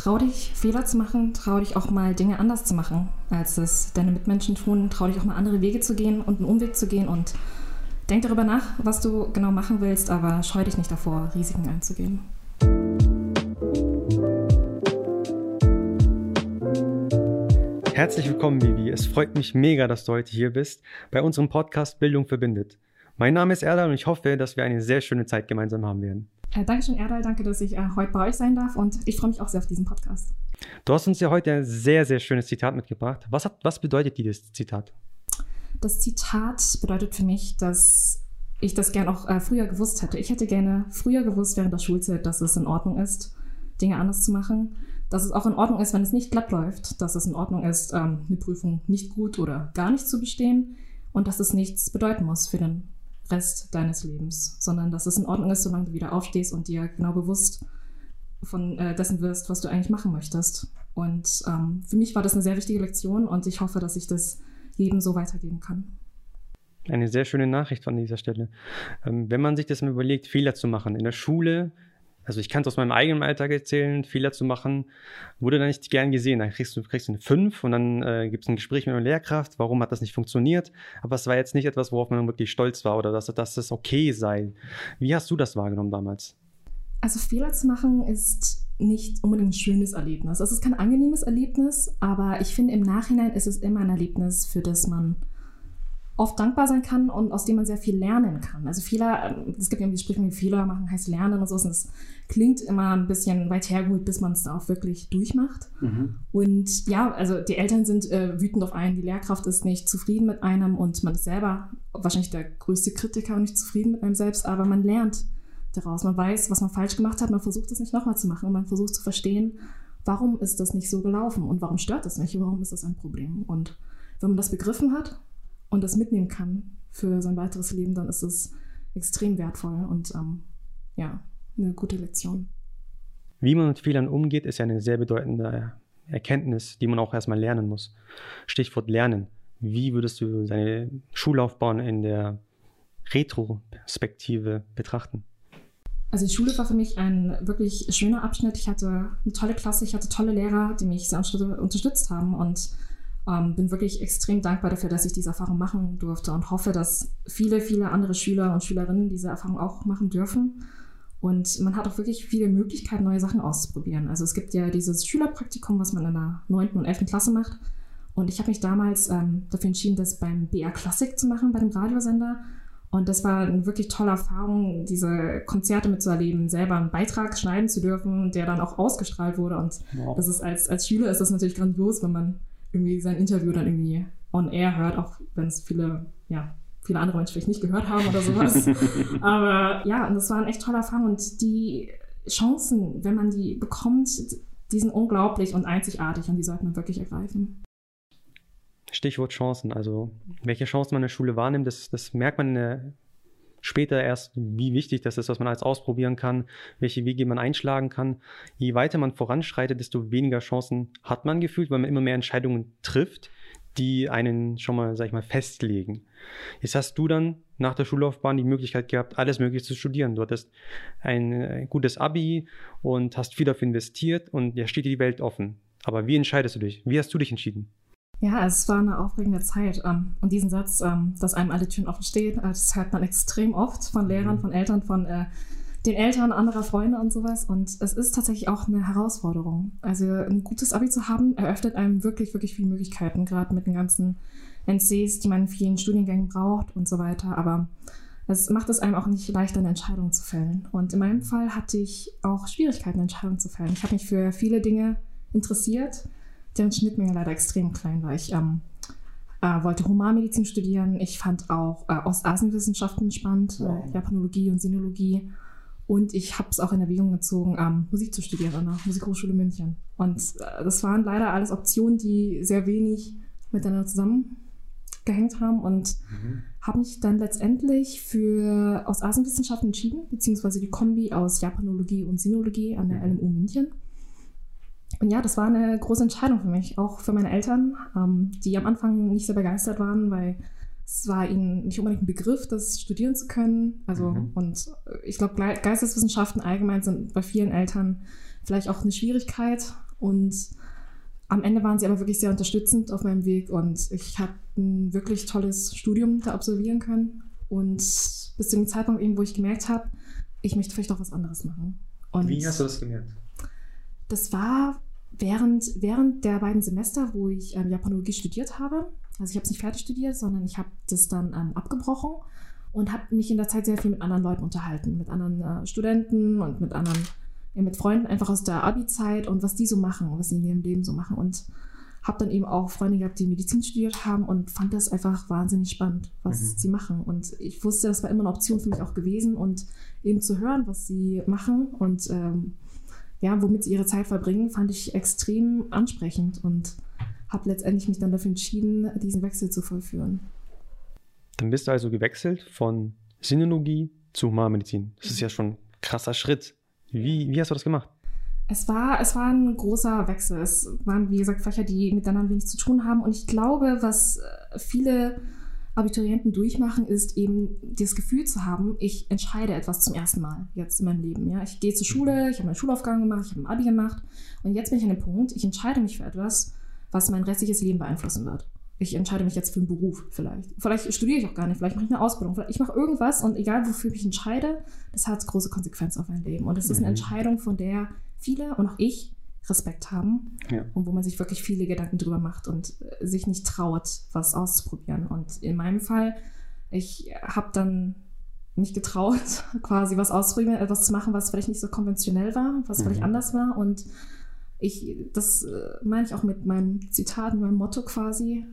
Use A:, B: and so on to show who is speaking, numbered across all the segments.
A: trau dich, Fehler zu machen, trau dich auch mal Dinge anders zu machen, als es deine Mitmenschen tun, trau dich auch mal andere Wege zu gehen und einen Umweg zu gehen und denk darüber nach, was du genau machen willst, aber scheu dich nicht davor, Risiken einzugehen.
B: Herzlich willkommen, Vivi. Es freut mich mega, dass du heute hier bist bei unserem Podcast Bildung verbindet. Mein Name ist Erdal und ich hoffe, dass wir eine sehr schöne Zeit gemeinsam haben werden.
A: Äh, Dankeschön, Erdal. Danke, dass ich äh, heute bei euch sein darf und ich freue mich auch sehr auf diesen Podcast.
B: Du hast uns ja heute ein sehr, sehr schönes Zitat mitgebracht. Was, hat, was bedeutet dieses Zitat?
A: Das Zitat bedeutet für mich, dass ich das gern auch äh, früher gewusst hätte. Ich hätte gerne früher gewusst während der Schulzeit, dass es in Ordnung ist, Dinge anders zu machen. Dass es auch in Ordnung ist, wenn es nicht glatt läuft. Dass es in Ordnung ist, ähm, eine Prüfung nicht gut oder gar nicht zu bestehen. Und dass es nichts bedeuten muss für den Rest deines Lebens, sondern dass es in Ordnung ist, solange du wieder aufstehst und dir genau bewusst von äh, dessen wirst, was du eigentlich machen möchtest. Und ähm, für mich war das eine sehr wichtige Lektion und ich hoffe, dass ich das jedem so weitergeben kann.
B: Eine sehr schöne Nachricht an dieser Stelle. Ähm, wenn man sich das mal überlegt, Fehler zu machen in der Schule, also ich kann es aus meinem eigenen Alltag erzählen, Fehler zu machen, wurde da nicht gern gesehen. Da kriegst du, kriegst eine 5 und dann äh, gibt es ein Gespräch mit einer Lehrkraft, warum hat das nicht funktioniert. Aber es war jetzt nicht etwas, worauf man wirklich stolz war oder dass, dass das okay sei. Wie hast du das wahrgenommen damals?
A: Also Fehler zu machen ist nicht unbedingt ein schönes Erlebnis. Es ist kein angenehmes Erlebnis, aber ich finde im Nachhinein ist es immer ein Erlebnis, für das man oft dankbar sein kann und aus dem man sehr viel lernen kann. Also Fehler, es gibt ja die Sprüche, Fehler machen heißt lernen und so. Und es klingt immer ein bisschen weit hergeholt, bis man es da auch wirklich durchmacht. Mhm. Und ja, also die Eltern sind äh, wütend auf einen, die Lehrkraft ist nicht zufrieden mit einem und man ist selber wahrscheinlich der größte Kritiker und nicht zufrieden mit einem selbst, aber man lernt daraus. Man weiß, was man falsch gemacht hat, man versucht es nicht nochmal zu machen und man versucht zu verstehen, warum ist das nicht so gelaufen und warum stört das mich, warum ist das ein Problem. Und wenn man das begriffen hat, und das mitnehmen kann für sein weiteres Leben, dann ist es extrem wertvoll und ähm, ja, eine gute Lektion.
B: Wie man mit Fehlern umgeht, ist ja eine sehr bedeutende Erkenntnis, die man auch erstmal lernen muss. Stichwort Lernen. Wie würdest du deine Schullaufbahn in der Retrospektive betrachten?
A: Also die Schule war für mich ein wirklich schöner Abschnitt. Ich hatte eine tolle Klasse, ich hatte tolle Lehrer, die mich sehr unterstützt haben und ähm, bin wirklich extrem dankbar dafür, dass ich diese Erfahrung machen durfte und hoffe, dass viele, viele andere Schüler und Schülerinnen diese Erfahrung auch machen dürfen. Und man hat auch wirklich viele Möglichkeiten, neue Sachen auszuprobieren. Also es gibt ja dieses Schülerpraktikum, was man in der 9. und 11. Klasse macht. Und ich habe mich damals ähm, dafür entschieden, das beim BR Classic zu machen, bei dem Radiosender. Und das war eine wirklich tolle Erfahrung, diese Konzerte mitzuerleben, selber einen Beitrag schneiden zu dürfen, der dann auch ausgestrahlt wurde. Und wow. das ist als, als Schüler ist das natürlich grandios, wenn man irgendwie sein Interview dann irgendwie on air hört, auch wenn es viele, ja, viele andere Menschen vielleicht nicht gehört haben oder sowas. Aber ja, und das war ein echt toller Fang und die Chancen, wenn man die bekommt, die sind unglaublich und einzigartig und die sollte man wirklich ergreifen.
B: Stichwort Chancen. Also, welche Chancen man in der Schule wahrnimmt, das, das merkt man in der später erst, wie wichtig das ist, was man alles ausprobieren kann, welche Wege man einschlagen kann. Je weiter man voranschreitet, desto weniger Chancen hat man gefühlt, weil man immer mehr Entscheidungen trifft, die einen schon mal, sag ich mal, festlegen. Jetzt hast du dann nach der Schullaufbahn die Möglichkeit gehabt, alles Mögliche zu studieren. Du hattest ein, ein gutes Abi und hast viel dafür investiert und ja steht dir die Welt offen. Aber wie entscheidest du dich? Wie hast du dich entschieden?
A: Ja, es war eine aufregende Zeit. Ähm, und diesen Satz, ähm, dass einem alle Türen offen stehen, äh, das hört man extrem oft von Lehrern, mhm. von Eltern, von äh, den Eltern anderer Freunde und sowas. Und es ist tatsächlich auch eine Herausforderung. Also ein gutes Abi zu haben, eröffnet einem wirklich, wirklich viele Möglichkeiten, gerade mit den ganzen NCs, die man in vielen Studiengängen braucht und so weiter. Aber es macht es einem auch nicht leichter, eine Entscheidung zu fällen. Und in meinem Fall hatte ich auch Schwierigkeiten, Entscheidungen zu fällen. Ich habe mich für viele Dinge interessiert deren Schnittmenge leider extrem klein war. Ich ähm, äh, wollte Humanmedizin studieren. Ich fand auch äh, Ostasienwissenschaften spannend, äh, Japanologie und Sinologie. Und ich habe es auch in Erwägung gezogen, ähm, Musik zu studieren an der Musikhochschule München. Und äh, das waren leider alles Optionen, die sehr wenig miteinander zusammengehängt haben und mhm. habe mich dann letztendlich für Ostasienwissenschaften entschieden, beziehungsweise die Kombi aus Japanologie und Sinologie an der LMU München. Und ja, das war eine große Entscheidung für mich, auch für meine Eltern, ähm, die am Anfang nicht sehr begeistert waren, weil es war ihnen nicht unbedingt ein Begriff, das studieren zu können. Also, mhm. und ich glaube, Geisteswissenschaften allgemein sind bei vielen Eltern vielleicht auch eine Schwierigkeit. Und am Ende waren sie aber wirklich sehr unterstützend auf meinem Weg und ich habe ein wirklich tolles Studium da absolvieren können. Und bis zu dem Zeitpunkt eben, wo ich gemerkt habe, ich möchte vielleicht auch was anderes machen. Und
B: Wie hast du das gemerkt?
A: Das war während, während der beiden Semester, wo ich ähm, Japanologie studiert habe. Also ich habe es nicht fertig studiert, sondern ich habe das dann ähm, abgebrochen und habe mich in der Zeit sehr viel mit anderen Leuten unterhalten, mit anderen äh, Studenten und mit anderen, ja, mit Freunden einfach aus der Abi-Zeit und was die so machen, was sie in ihrem Leben so machen. Und habe dann eben auch Freunde gehabt, die Medizin studiert haben und fand das einfach wahnsinnig spannend, was mhm. sie machen. Und ich wusste, das war immer eine Option für mich auch gewesen und eben zu hören, was sie machen und ähm, ja, womit sie ihre Zeit verbringen, fand ich extrem ansprechend und habe letztendlich mich dann dafür entschieden, diesen Wechsel zu vollführen.
B: Dann bist du also gewechselt von Sinologie zu Humanmedizin. Das ist ja schon ein krasser Schritt. Wie, wie hast du das gemacht?
A: Es war, es war ein großer Wechsel. Es waren, wie gesagt, Fächer, die miteinander wenig zu tun haben. Und ich glaube, was äh, viele Abiturienten durchmachen, ist eben das Gefühl zu haben, ich entscheide etwas zum ersten Mal jetzt in meinem Leben. Ja? Ich gehe zur Schule, ich habe meine Schulaufgaben gemacht, ich habe ein Abi gemacht. Und jetzt bin ich an dem Punkt, ich entscheide mich für etwas, was mein restliches Leben beeinflussen wird. Ich entscheide mich jetzt für einen Beruf vielleicht. Vielleicht studiere ich auch gar nicht, vielleicht mache ich eine Ausbildung. Vielleicht ich mache irgendwas und egal wofür ich mich entscheide, das hat große Konsequenzen auf mein Leben. Und es ist eine mhm. Entscheidung, von der viele und auch ich Respekt haben ja. und wo man sich wirklich viele Gedanken drüber macht und äh, sich nicht traut, was auszuprobieren. Und in meinem Fall, ich habe dann mich getraut, quasi was auszuprobieren, etwas zu machen, was vielleicht nicht so konventionell war, was mhm. vielleicht anders war. Und ich, das äh, meine ich auch mit meinem Zitat, meinem Motto quasi,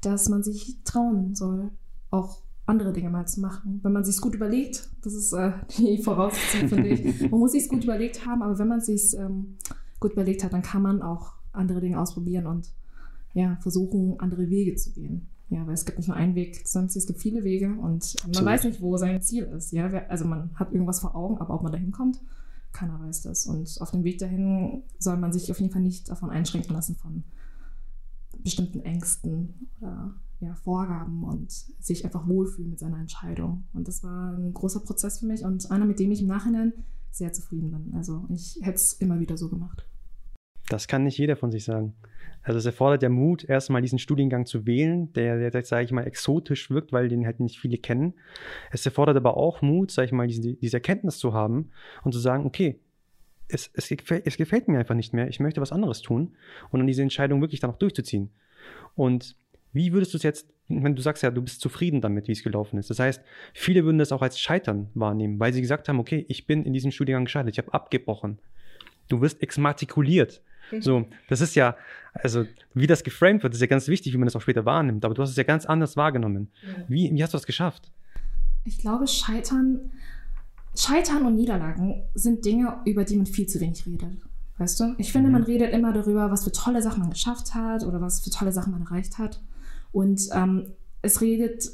A: dass man sich trauen soll, auch andere Dinge mal zu machen. Wenn man sich gut überlegt, das ist äh, die Voraussetzung, finde ich. Man muss sich gut überlegt haben, aber wenn man sich ähm, gut überlegt hat, dann kann man auch andere Dinge ausprobieren und ja, versuchen, andere Wege zu gehen. Ja, weil es gibt nicht nur einen Weg, sondern es gibt viele Wege und man so. weiß nicht, wo sein Ziel ist. Ja, also man hat irgendwas vor Augen, aber ob man dahin kommt, keiner weiß das. Und auf dem Weg dahin soll man sich auf jeden Fall nicht davon einschränken lassen von bestimmten Ängsten oder ja, Vorgaben und sich einfach wohlfühlen mit seiner Entscheidung. Und das war ein großer Prozess für mich und einer, mit dem ich im Nachhinein sehr zufrieden bin. Also ich hätte es immer wieder so gemacht.
B: Das kann nicht jeder von sich sagen. Also es erfordert ja Mut, erstmal diesen Studiengang zu wählen, der, der sage ich mal, exotisch wirkt, weil den halt nicht viele kennen. Es erfordert aber auch Mut, sage ich mal, diese, diese Erkenntnis zu haben und zu sagen, okay, es, es, gefällt, es gefällt mir einfach nicht mehr, ich möchte was anderes tun und dann diese Entscheidung wirklich dann auch durchzuziehen. Und wie würdest du es jetzt, wenn du sagst ja, du bist zufrieden damit, wie es gelaufen ist. Das heißt, viele würden das auch als Scheitern wahrnehmen, weil sie gesagt haben, okay, ich bin in diesem Studiengang gescheitert, ich habe abgebrochen. Du wirst exmatrikuliert. Mhm. So, das ist ja, also wie das geframed wird, ist ja ganz wichtig, wie man das auch später wahrnimmt. Aber du hast es ja ganz anders wahrgenommen. Wie, wie hast du das geschafft?
A: Ich glaube, Scheitern, Scheitern und Niederlagen sind Dinge, über die man viel zu wenig redet. Weißt du? Ich finde, mhm. man redet immer darüber, was für tolle Sachen man geschafft hat oder was für tolle Sachen man erreicht hat. Und ähm, es redet,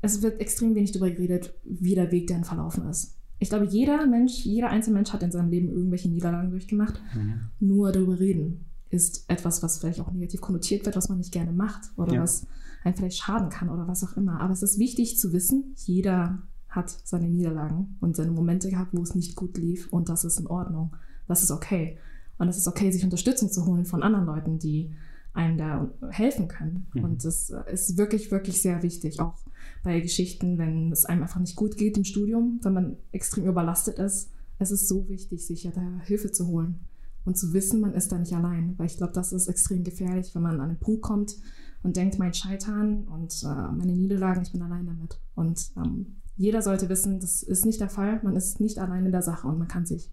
A: es wird extrem wenig darüber geredet, wie der Weg dahin verlaufen ist. Ich glaube, jeder Mensch, jeder einzelne Mensch hat in seinem Leben irgendwelche Niederlagen durchgemacht. Mhm. Nur darüber reden ist etwas, was vielleicht auch negativ konnotiert wird, was man nicht gerne macht oder ja. was einem vielleicht schaden kann oder was auch immer. Aber es ist wichtig zu wissen, jeder hat seine Niederlagen und seine Momente gehabt, wo es nicht gut lief und das ist in Ordnung. Das ist okay. Und es ist okay, sich Unterstützung zu holen von anderen Leuten, die einem da helfen können. Mhm. Und das ist wirklich, wirklich sehr wichtig, auch bei Geschichten, wenn es einem einfach nicht gut geht im Studium, wenn man extrem überlastet ist. Es ist so wichtig, sich ja da Hilfe zu holen und zu wissen, man ist da nicht allein. Weil ich glaube, das ist extrem gefährlich, wenn man an einen Punkt kommt und denkt, mein Scheitern und äh, meine Niederlagen, ich bin allein damit. Und ähm, jeder sollte wissen, das ist nicht der Fall. Man ist nicht allein in der Sache und man kann sich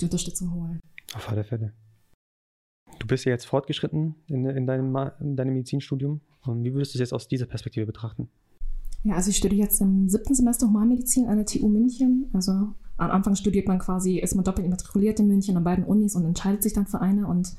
A: die Unterstützung holen.
B: Auf alle Fälle. Du bist ja jetzt fortgeschritten in, in, deinem, in deinem Medizinstudium. Und wie würdest du es jetzt aus dieser Perspektive betrachten?
A: Ja, also ich studiere jetzt im siebten Semester Humanmedizin an der TU München. Also am Anfang studiert man quasi, ist man doppelt immatrikuliert in München an beiden Unis und entscheidet sich dann für eine. Und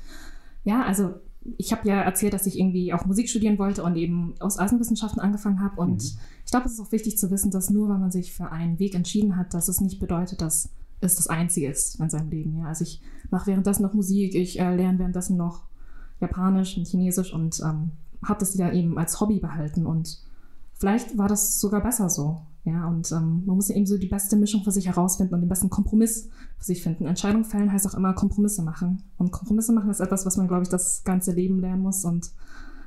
A: ja, also ich habe ja erzählt, dass ich irgendwie auch Musik studieren wollte und eben aus Außenwissenschaften angefangen habe. Und mhm. ich glaube, es ist auch wichtig zu wissen, dass nur weil man sich für einen Weg entschieden hat, dass es nicht bedeutet, dass es das Einzige ist in seinem Leben. Ja. Also ich mache währenddessen noch Musik, ich äh, lerne währenddessen noch Japanisch und Chinesisch und ähm, habe das ja eben als Hobby behalten. Und vielleicht war das sogar besser so. Ja, und ähm, man muss eben so die beste Mischung für sich herausfinden und den besten Kompromiss für sich finden. Entscheidung fällen heißt auch immer Kompromisse machen. Und Kompromisse machen ist etwas, was man, glaube ich, das ganze Leben lernen muss und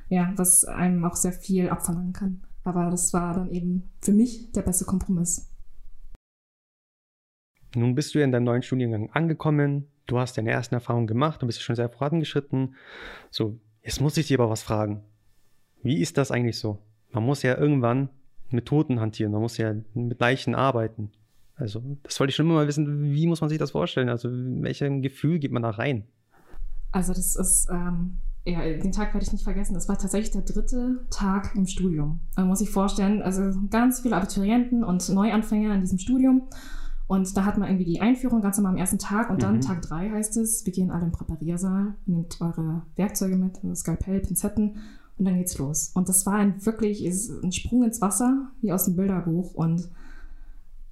A: ja, was einem auch sehr viel abverlangen kann. Aber das war dann eben für mich der beste Kompromiss.
B: Nun bist du in deinem neuen Studiengang angekommen, du hast deine ersten Erfahrungen gemacht, du bist schon sehr vorangeschritten. So, jetzt muss ich dir aber was fragen. Wie ist das eigentlich so? Man muss ja irgendwann mit Toten hantieren, man muss ja mit Leichen arbeiten. Also, das wollte ich schon immer mal wissen, wie muss man sich das vorstellen? Also, welchem Gefühl geht man da rein?
A: Also, das ist, ähm, ja, den Tag werde ich nicht vergessen. Das war tatsächlich der dritte Tag im Studium. Man muss sich vorstellen, also ganz viele Abiturienten und Neuanfänger in diesem Studium. Und da hat man irgendwie die Einführung ganz normal am ersten Tag und dann mhm. Tag drei heißt es, wir gehen alle im Präpariersaal, nehmt eure Werkzeuge mit, also Skalpell, Pinzetten und dann geht's los. Und das war ein wirklich ein Sprung ins Wasser, wie aus dem Bilderbuch. Und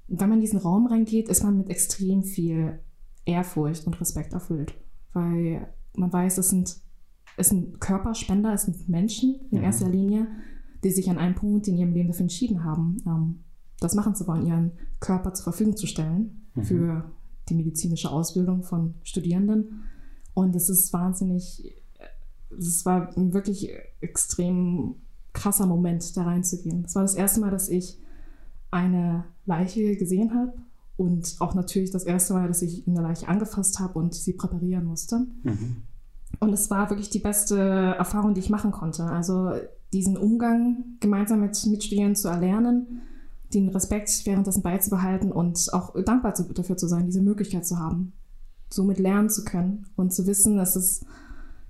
A: wenn man in diesen Raum reingeht, ist man mit extrem viel Ehrfurcht und Respekt erfüllt. Weil man weiß, es sind, es sind Körperspender, es sind Menschen in mhm. erster Linie, die sich an einem Punkt in ihrem Leben dafür entschieden haben, ähm, das machen zu wollen, ihren Körper zur Verfügung zu stellen mhm. für die medizinische Ausbildung von Studierenden. Und es ist wahnsinnig es war ein wirklich extrem krasser Moment, da reinzugehen. Es war das erste Mal, dass ich eine Leiche gesehen habe und auch natürlich das erste Mal, dass ich eine Leiche angefasst habe und sie präparieren musste. Mhm. Und es war wirklich die beste Erfahrung, die ich machen konnte. Also diesen Umgang gemeinsam mit Mitstudierenden zu erlernen, den Respekt währenddessen beizubehalten und auch dankbar dafür zu sein, diese Möglichkeit zu haben, somit lernen zu können und zu wissen, dass es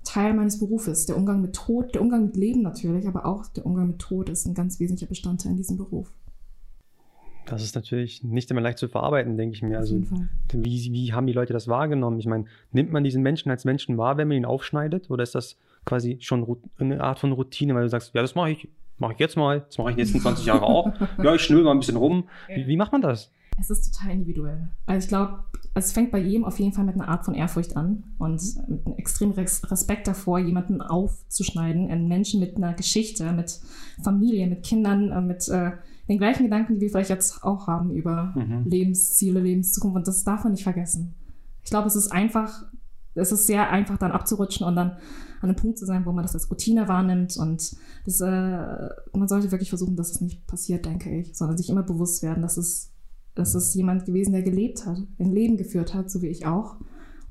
A: Teil meines Berufes. Der Umgang mit Tod, der Umgang mit Leben natürlich, aber auch der Umgang mit Tod ist ein ganz wesentlicher Bestandteil in diesem Beruf.
B: Das ist natürlich nicht immer leicht zu verarbeiten, denke ich mir. Also, wie, wie haben die Leute das wahrgenommen? Ich meine, nimmt man diesen Menschen als Menschen wahr, wenn man ihn aufschneidet? Oder ist das quasi schon eine Art von Routine, weil du sagst, ja, das mache ich, mache ich jetzt mal, das mache ich die nächsten 20 Jahre auch. Ja, ich schnüll mal ein bisschen rum. Wie, wie macht man das?
A: Es ist total individuell. Also ich glaube, es fängt bei jedem auf jeden Fall mit einer Art von Ehrfurcht an und mit einem extremen Respekt davor, jemanden aufzuschneiden, einen Menschen mit einer Geschichte, mit Familie, mit Kindern, äh, mit äh, den gleichen Gedanken, die wir vielleicht jetzt auch haben über mhm. Lebensziele, Lebenszukunft. Und das darf man nicht vergessen. Ich glaube, es ist einfach, es ist sehr einfach, dann abzurutschen und dann an einem Punkt zu sein, wo man das als Routine wahrnimmt. Und das, äh, man sollte wirklich versuchen, dass es nicht passiert, denke ich, sondern sich immer bewusst werden, dass es das ist jemand gewesen, der gelebt hat, ein Leben geführt hat, so wie ich auch.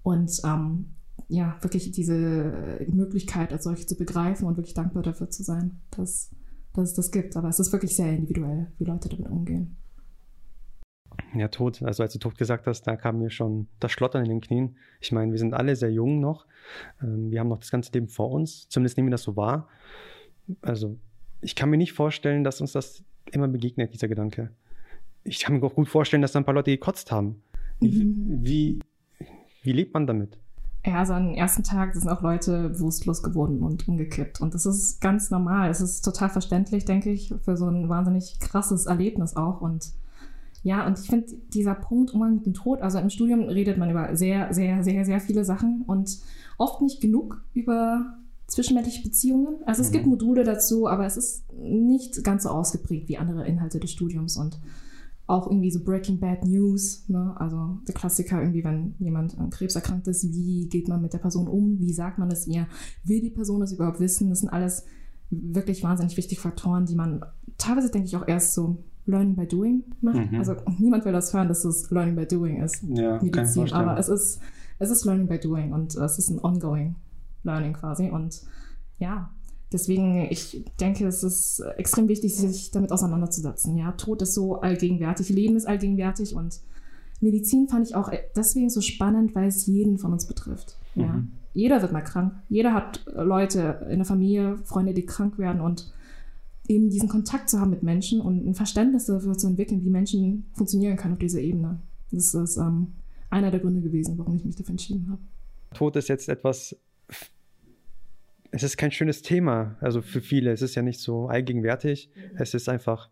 A: Und ähm, ja, wirklich diese Möglichkeit als solche zu begreifen und wirklich dankbar dafür zu sein, dass, dass es das gibt. Aber es ist wirklich sehr individuell, wie Leute damit umgehen.
B: Ja, Tod, also als du Tod gesagt hast, da kam mir schon das Schlottern in den Knien. Ich meine, wir sind alle sehr jung noch. Ähm, wir haben noch das ganze Leben vor uns. Zumindest nehmen wir das so wahr. Also, ich kann mir nicht vorstellen, dass uns das immer begegnet, dieser Gedanke ich kann mir auch gut vorstellen, dass da ein paar Leute gekotzt haben. Mhm. Wie, wie lebt man damit?
A: Ja, also am ersten Tag sind auch Leute bewusstlos geworden und umgekippt. Und das ist ganz normal. Es ist total verständlich, denke ich, für so ein wahnsinnig krasses Erlebnis auch. Und ja, und ich finde dieser Punkt Umgang mit dem Tod, also im Studium redet man über sehr, sehr, sehr, sehr viele Sachen und oft nicht genug über zwischenmenschliche Beziehungen. Also es mhm. gibt Module dazu, aber es ist nicht ganz so ausgeprägt wie andere Inhalte des Studiums. Und auch irgendwie so Breaking Bad News, ne? also der Klassiker irgendwie, wenn jemand an Krebs erkrankt ist, wie geht man mit der Person um, wie sagt man es ihr, will die Person das überhaupt wissen, das sind alles wirklich wahnsinnig wichtige Faktoren, die man teilweise, denke ich, auch erst so Learning by Doing macht. Mhm. Also niemand will das hören, dass es Learning by Doing ist, ja, Medizin, aber es ist, es ist Learning by Doing und es ist ein ongoing Learning quasi und ja, Deswegen, ich denke, es ist extrem wichtig, sich damit auseinanderzusetzen. Ja, Tod ist so allgegenwärtig, Leben ist allgegenwärtig und Medizin fand ich auch deswegen so spannend, weil es jeden von uns betrifft. Ja. Mhm. Jeder wird mal krank. Jeder hat Leute in der Familie, Freunde, die krank werden und eben diesen Kontakt zu haben mit Menschen und ein Verständnis dafür zu entwickeln, wie Menschen funktionieren können auf dieser Ebene. Das ist ähm, einer der Gründe gewesen, warum ich mich dafür entschieden habe.
B: Tod ist jetzt etwas es ist kein schönes Thema. Also für viele. Es ist ja nicht so allgegenwärtig. Mhm. Es ist einfach.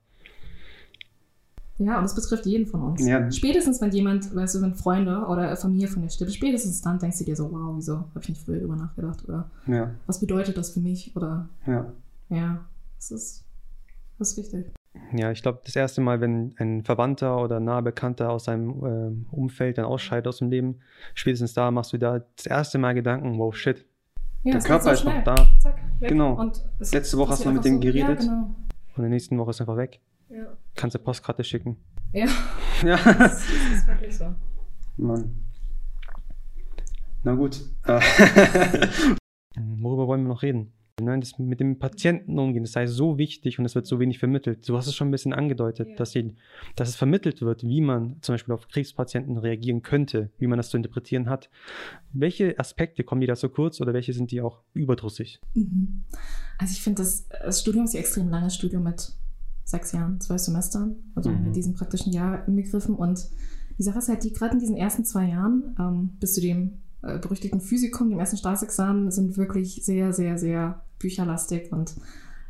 A: Ja, und es betrifft jeden von uns. Ja. Spätestens, wenn jemand, weißt du, wenn Freunde oder Familie von dir stirbt, spätestens dann denkst du dir so, wow, wieso habe ich nicht früher darüber nachgedacht? Oder ja. was bedeutet das für mich? Oder
B: ja,
A: ja, es ist, das ist wichtig.
B: Ja, ich glaube, das erste Mal, wenn ein Verwandter oder naher Bekannter aus seinem äh, Umfeld dann ausscheidet aus dem Leben, spätestens da machst du da das erste Mal Gedanken, wow, shit,
A: Ja,
B: der Körper
A: so
B: ist noch da.
A: Zack, weg.
B: Genau.
A: Und es
B: Letzte Woche hast du noch mit dem
A: so.
B: geredet.
A: Ja, genau.
B: Und in der nächsten Woche ist er einfach weg.
A: Ja.
B: Kannst du Postkarte schicken.
A: ja.
B: Ja.
A: Das ist wirklich so.
B: Mann. Na gut. Worüber wollen wir noch reden? Nein, das mit dem Patienten umgehen, das sei so wichtig und es wird so wenig vermittelt. Du hast es schon ein bisschen angedeutet,
A: Ja.
B: dass, die, dass es vermittelt wird, wie man zum Beispiel auf Krebspatienten reagieren könnte, wie man das zu interpretieren hat. Welche Aspekte kommen die da so kurz oder welche sind die auch überdrüssig?
A: Mhm. Also ich finde, das, das Studium ist ja extrem langes Studium mit sechs Jahren, zwölf Semestern, also
B: Mhm.
A: mit diesem praktischen Jahr inbegriffen. Und die Sache ist halt, die gerade in diesen ersten zwei Jahren ähm, bis zu dem äh, berüchtigten Physikum, dem ersten Staatsexamen, sind wirklich sehr, sehr, sehr bücherlastig. Und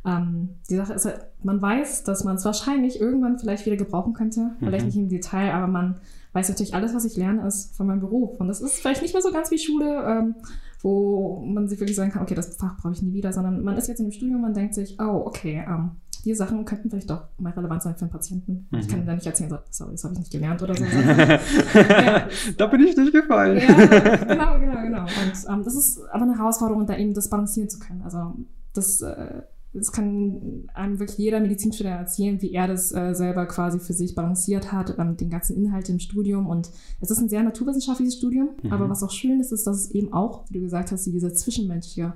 A: ähm, die Sache ist halt, man weiß, dass man es wahrscheinlich irgendwann vielleicht wieder gebrauchen könnte, vielleicht
B: Mhm.
A: nicht im Detail, aber man weiß natürlich, alles, was ich lerne, ist von meinem Beruf. Und das ist vielleicht nicht mehr so ganz wie Schule, ähm, wo man sich wirklich sagen kann, okay, das Fach brauche ich nie wieder, sondern man ist jetzt in dem Studium, man denkt sich, oh, okay, ähm, die Sachen könnten vielleicht doch mal relevant sein für einen Patienten. Ich
B: Mhm.
A: kann da nicht erzählen, so, sorry, das habe ich nicht gelernt oder so. Ja.
B: da bin ich nicht gefallen.
A: ja, genau, genau, genau. Und ähm, das ist aber eine Herausforderung, da eben das balancieren zu können. Also das, äh, das kann einem wirklich jeder Medizinstudent erzählen, wie er das äh, selber quasi für sich balanciert hat, ähm, den ganzen Inhalt im Studium. Und es ist ein sehr naturwissenschaftliches Studium,
B: Mhm.
A: aber was auch schön ist, ist, dass es eben auch, wie du gesagt hast, diese zwischenmenschliche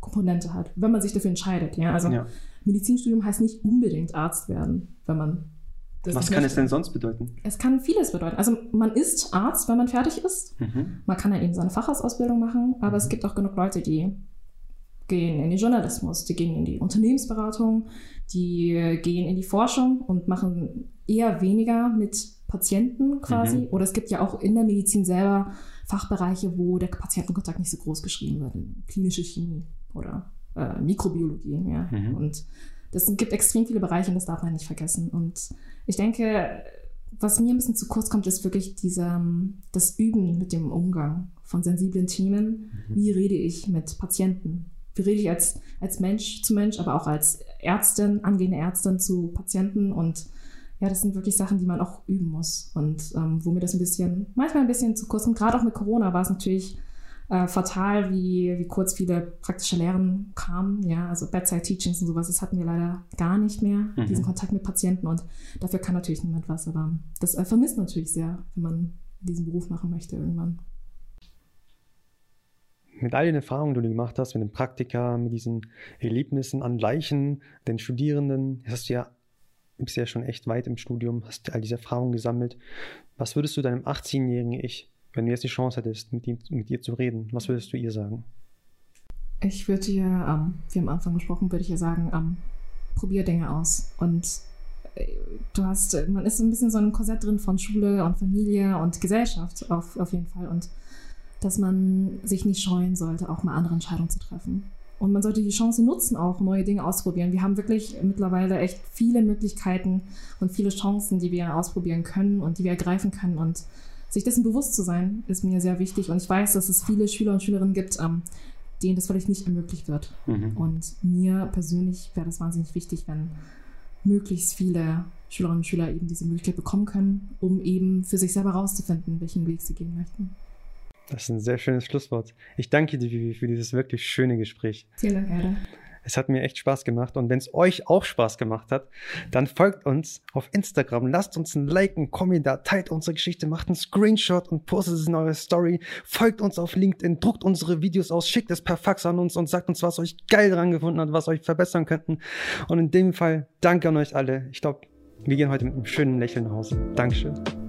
A: Komponente hat, wenn man sich dafür entscheidet. Ja, also
B: Ja.
A: Medizinstudium heißt nicht unbedingt Arzt werden, wenn man das
B: Was kann
A: möchte.
B: es denn sonst bedeuten?
A: Es kann vieles bedeuten. Also man ist Arzt, wenn man fertig ist.
B: Mhm.
A: Man kann dann eben seine Facharztausbildung machen, aber es
B: Mhm.
A: gibt auch genug Leute, die gehen in den Journalismus, die gehen in die Unternehmensberatung, die gehen in die Forschung und machen eher weniger mit Patienten quasi.
B: Mhm.
A: Oder es gibt ja auch in der Medizin selber Fachbereiche, wo der Patientenkontakt nicht so groß geschrieben wird. Klinische Chemie oder äh, Mikrobiologie. Ja.
B: Mhm.
A: Und das gibt extrem viele Bereiche und das darf man nicht vergessen. Und ich denke, was mir ein bisschen zu kurz kommt, ist wirklich dieser, das Üben mit dem Umgang von sensiblen Themen.
B: Mhm.
A: Wie rede ich mit Patienten? Wie rede ich als, als Mensch zu Mensch, aber auch als Ärztin, angehende Ärztin zu Patienten? Und ja, das sind wirklich Sachen, die man auch üben muss. Und ähm, wo mir das ein bisschen, manchmal ein bisschen zu kurz kommt. Gerade auch mit Corona war es natürlich äh, fatal, wie, wie kurz viele praktische Lehren kamen. Ja, also Bedside-Teachings und sowas, das hatten wir leider gar nicht mehr,
B: Mhm.
A: diesen Kontakt mit Patienten. Und dafür kann natürlich niemand was, aber das äh, vermisst man natürlich sehr, wenn man diesen Beruf machen möchte irgendwann.
B: Mit all den Erfahrungen, die du gemacht hast, mit dem Praktika, mit diesen Erlebnissen an Leichen, den Studierenden, hast du ja, bist ja schon echt weit im Studium, hast all diese Erfahrungen gesammelt. Was würdest du deinem 18-jährigen Ich, wenn du jetzt die Chance hättest, mit, ihm, mit ihr zu reden, was würdest du ihr sagen?
A: Ich würde dir, ähm, wie am Anfang gesprochen, würde ich ihr sagen, ähm, probier Dinge aus. Und äh, du hast, äh, man ist ein bisschen so ein Korsett drin von Schule und Familie und Gesellschaft auf, auf jeden Fall. Und dass man sich nicht scheuen sollte, auch mal andere Entscheidungen zu treffen. Und man sollte die Chance nutzen, auch neue Dinge auszuprobieren. Wir haben wirklich mittlerweile echt viele Möglichkeiten und viele Chancen, die wir ausprobieren können und die wir ergreifen können. Und sich dessen bewusst zu sein, ist mir sehr wichtig. Und ich weiß, dass es viele Schüler und Schülerinnen gibt, ähm, denen das vielleicht nicht ermöglicht wird.
B: Mhm.
A: Und mir persönlich wäre das wahnsinnig wichtig, wenn möglichst viele Schülerinnen und Schüler eben diese Möglichkeit bekommen können, um eben für sich selber herauszufinden, welchen Weg sie gehen möchten.
B: Das ist ein sehr schönes Schlusswort. Ich danke dir, Vivi, für dieses wirklich schöne Gespräch.
A: Vielen Dank, Erde.
B: Es hat mir echt Spaß gemacht und wenn es euch auch Spaß gemacht hat, dann folgt uns auf Instagram, lasst uns ein Like, ein Kommentar, teilt unsere Geschichte, macht einen Screenshot und postet es in eure Story, folgt uns auf LinkedIn, druckt unsere Videos aus, schickt es per Fax an uns und sagt uns, was euch geil dran gefunden hat, was euch verbessern könnten. Und in dem Fall danke an euch alle. Ich glaube, wir gehen heute mit einem schönen Lächeln nach Hause. Dankeschön.